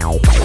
Ow.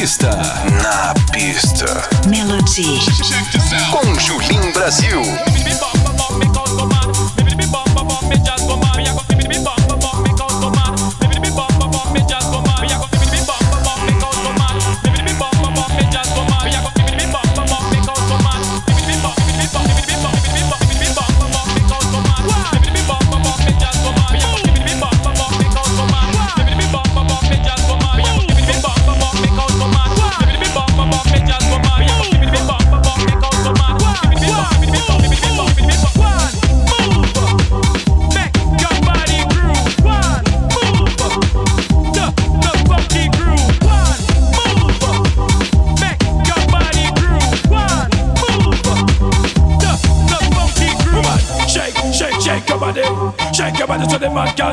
pista. Na pista. Melody. Com Julim Brasil.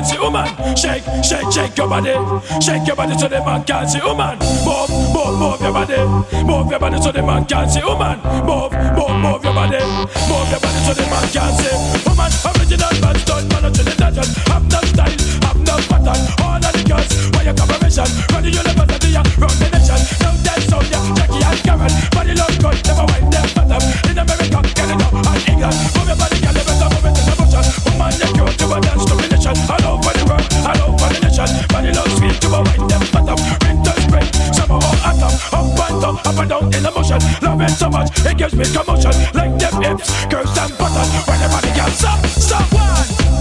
see woman. Shake, shake, shake your body. Shake your body so the man can't see woman. Move, move, move your body. Move your body so the man can't see woman. Move, move, move your body. Move your body so the man can't see woman. Original man done man to the dungeon. Have no style, have no pattern. All of the girls, why your collaboration? Run the university, run the nation. Now that's so yeah, Jackie and Karen. Body look good, never wipe their bottom. In America, Canada, and England. Move your body, girl, you better move it in the motion. Woman, you're cute, you a dance to the nation. up and down in emotion. Love it so much, it gives me commotion. Like them hips, curves and buttons. When the body gets up, stop one.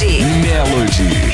Melody. Melody.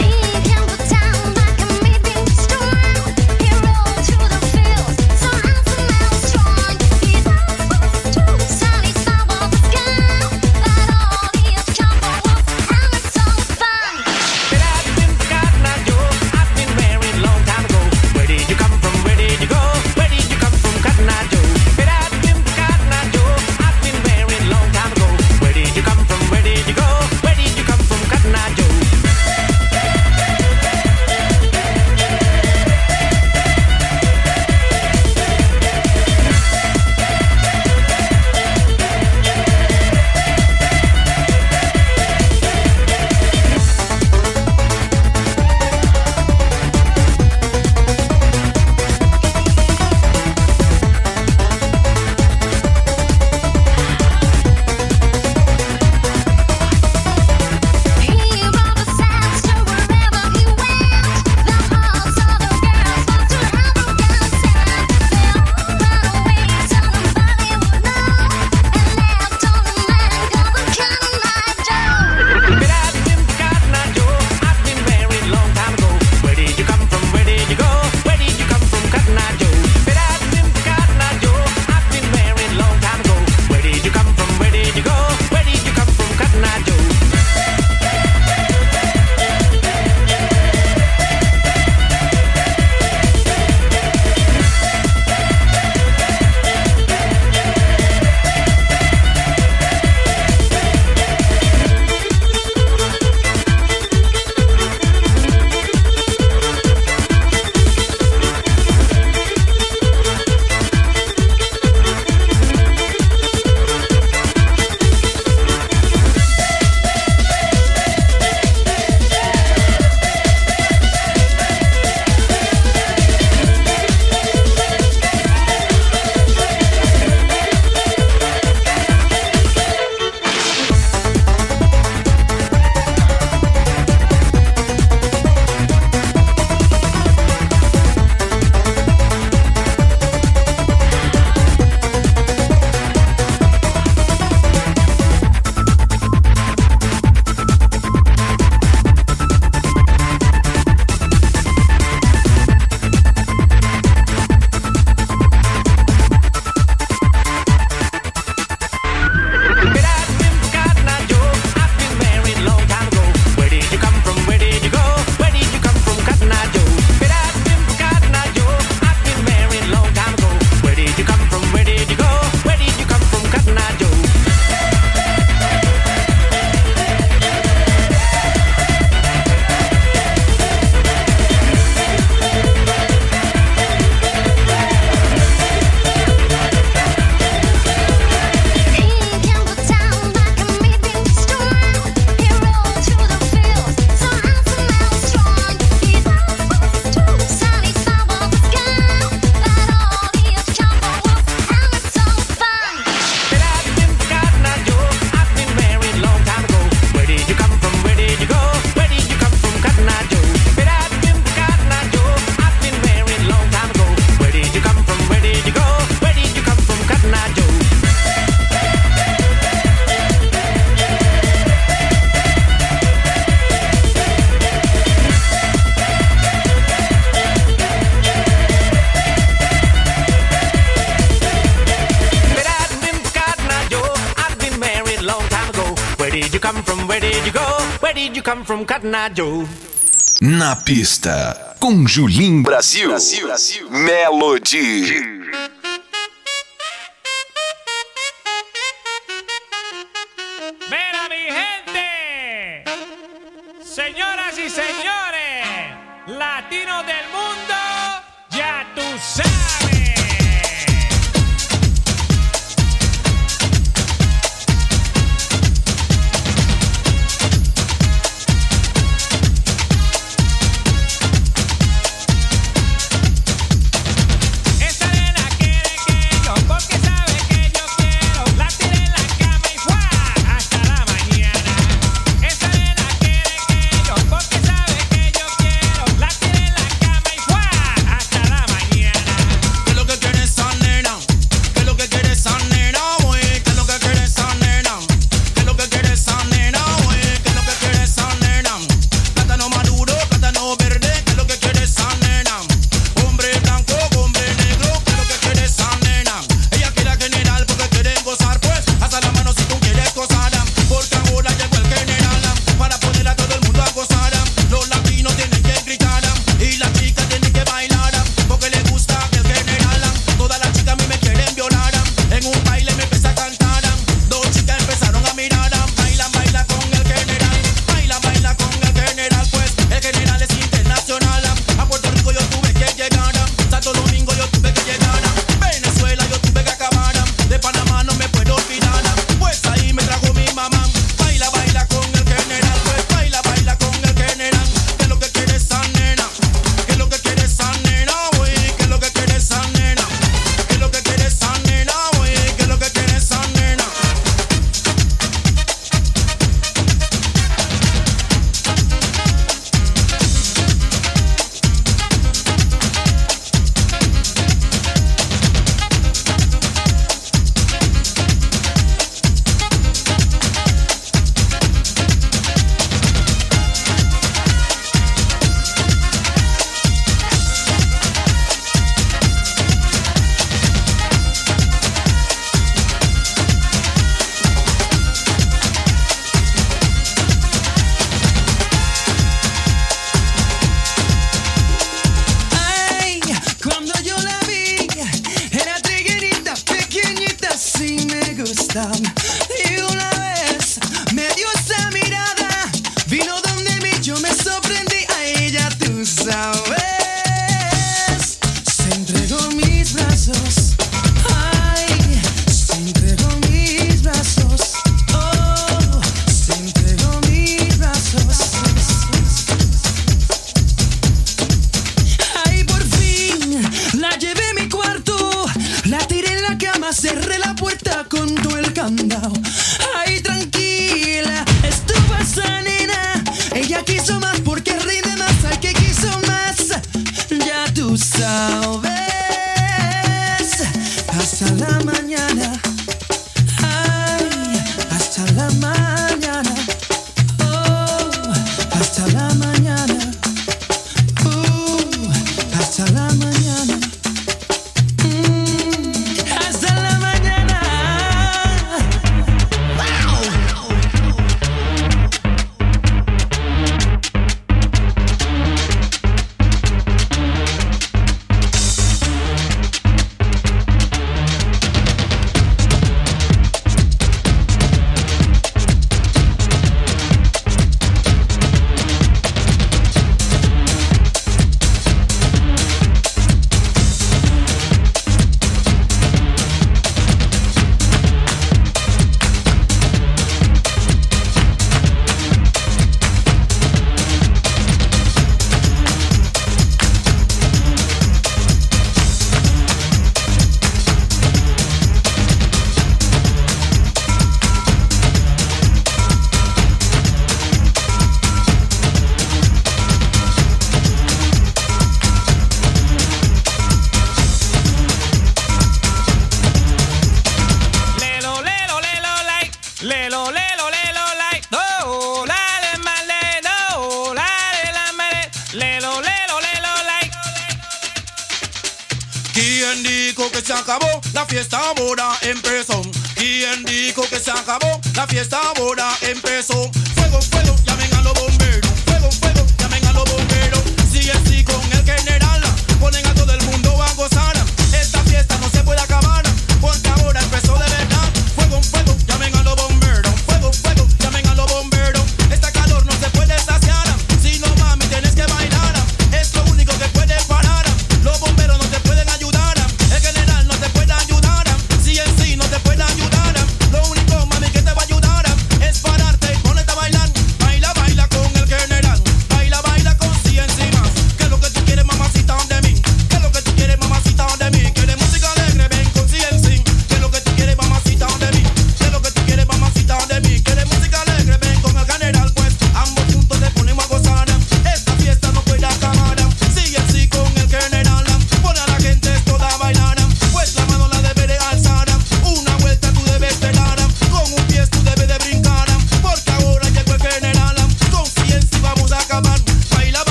come from Na pista, com Julim Brasil, Brasil, Brasil. Melody. sound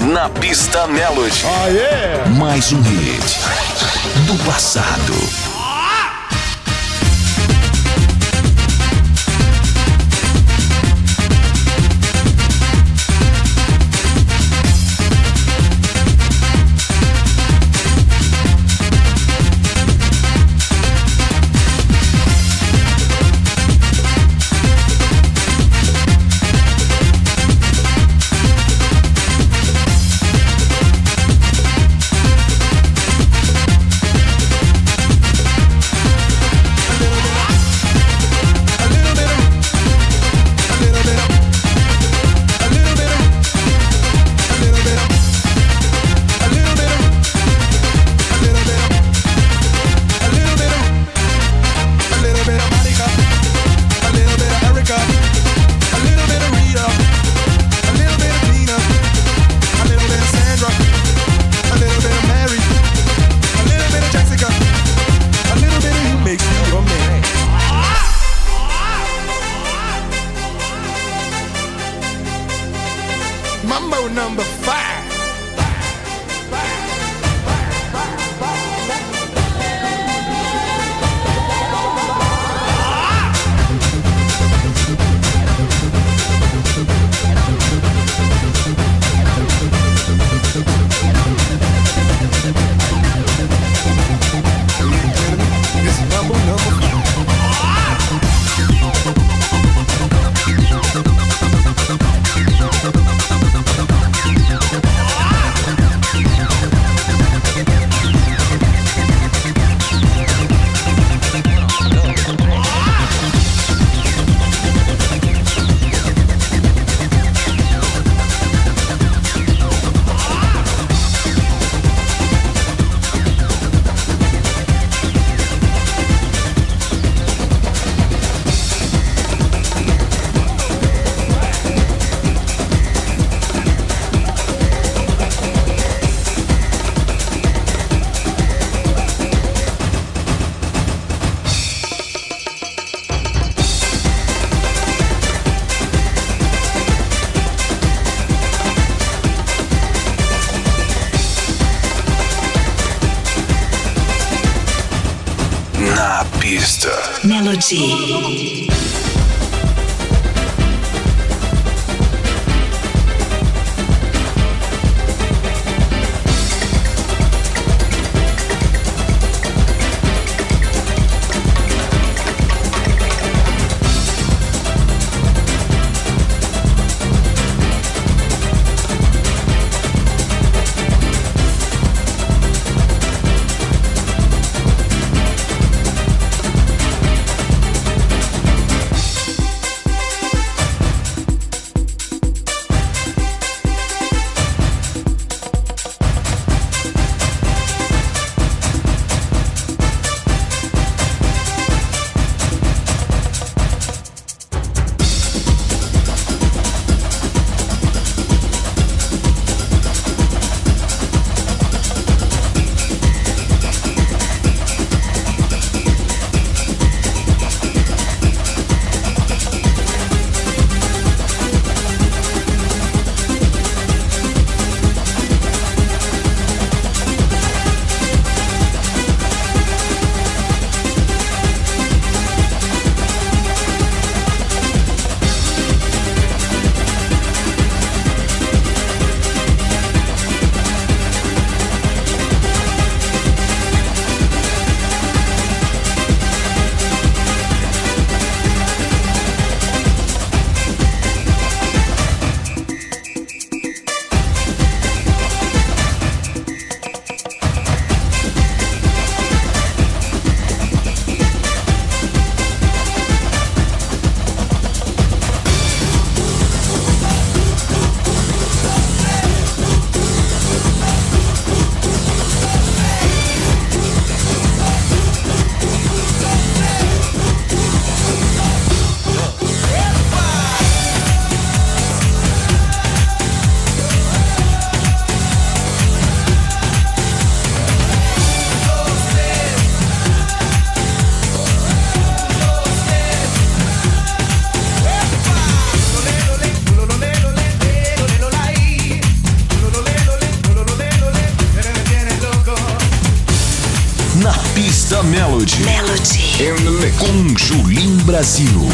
Na pista Melody. Oh, yeah. Mais um hit do passado. Brasil.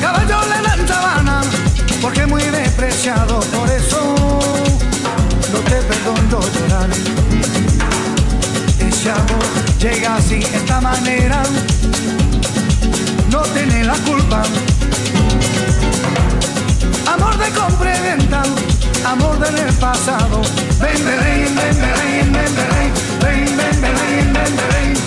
Caballo le la sabana, porque muy despreciado, por eso no te perdono llorar. Ese amor llega así, esta manera, no tiene la culpa. Amor de compra amor del pasado. Ven, ven, ven, ven, ven, ven, ven, ven, ven, ven, ven, ven, ven, ven.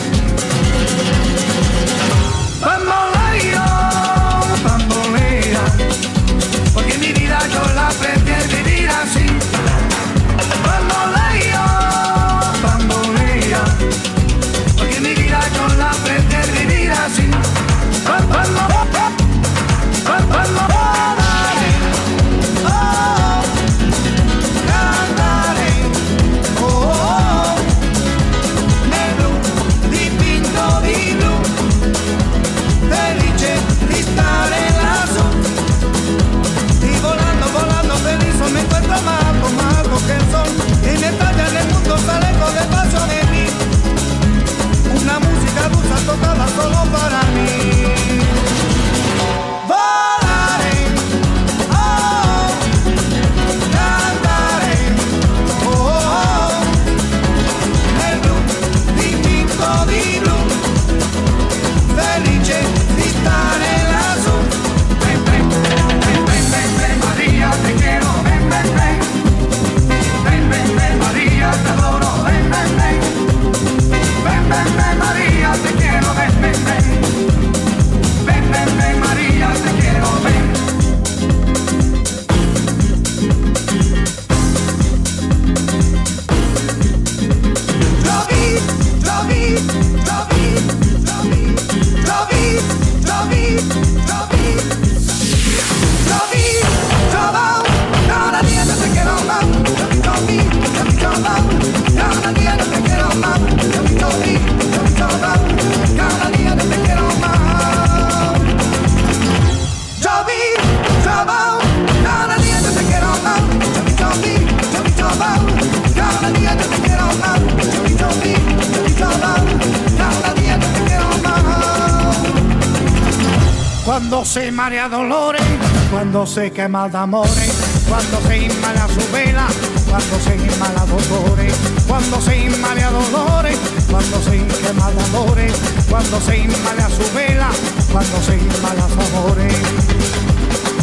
se marea dolores, cuando se quema de amores, cuando se inmala su vela, cuando se inmala dolores, cuando se inmala dolores, cuando se quema de amores, cuando se inmala su vela, cuando se inmala amores.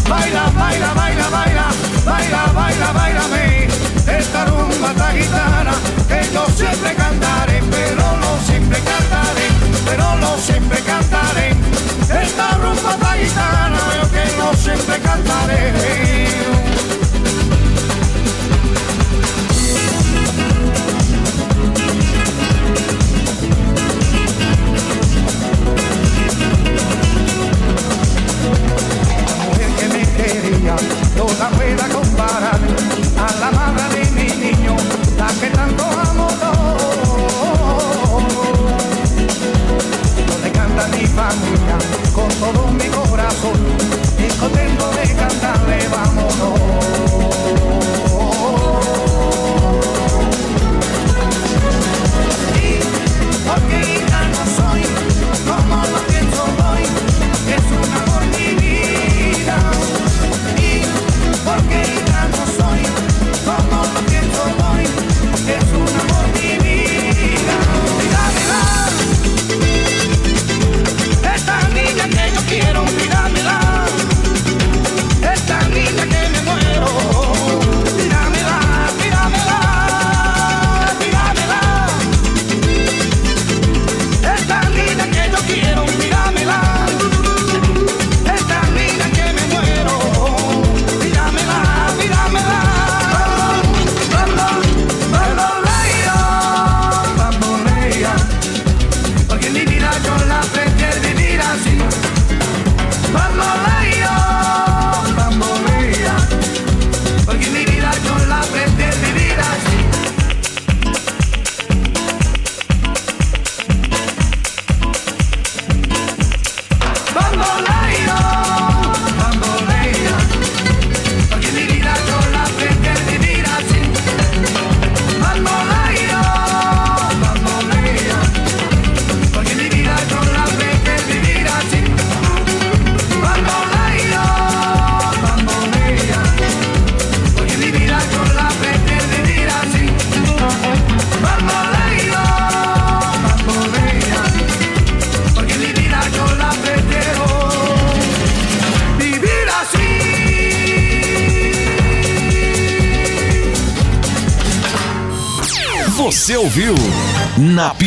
Baila, baila, baila, baila, baila, baila, baila, esta rumba, esta guitarra, que yo siempre cantaré, pero no siempre cantaré, pero no siempre cantaré esta rumba esta gitana, yo que no siempre cantaré. mujer que me quería, no la pueda comparar a la madre de mi niño, la que tanto amo. No le canta mi familia con todo mi corazón, y contento de cantarle, vámonos.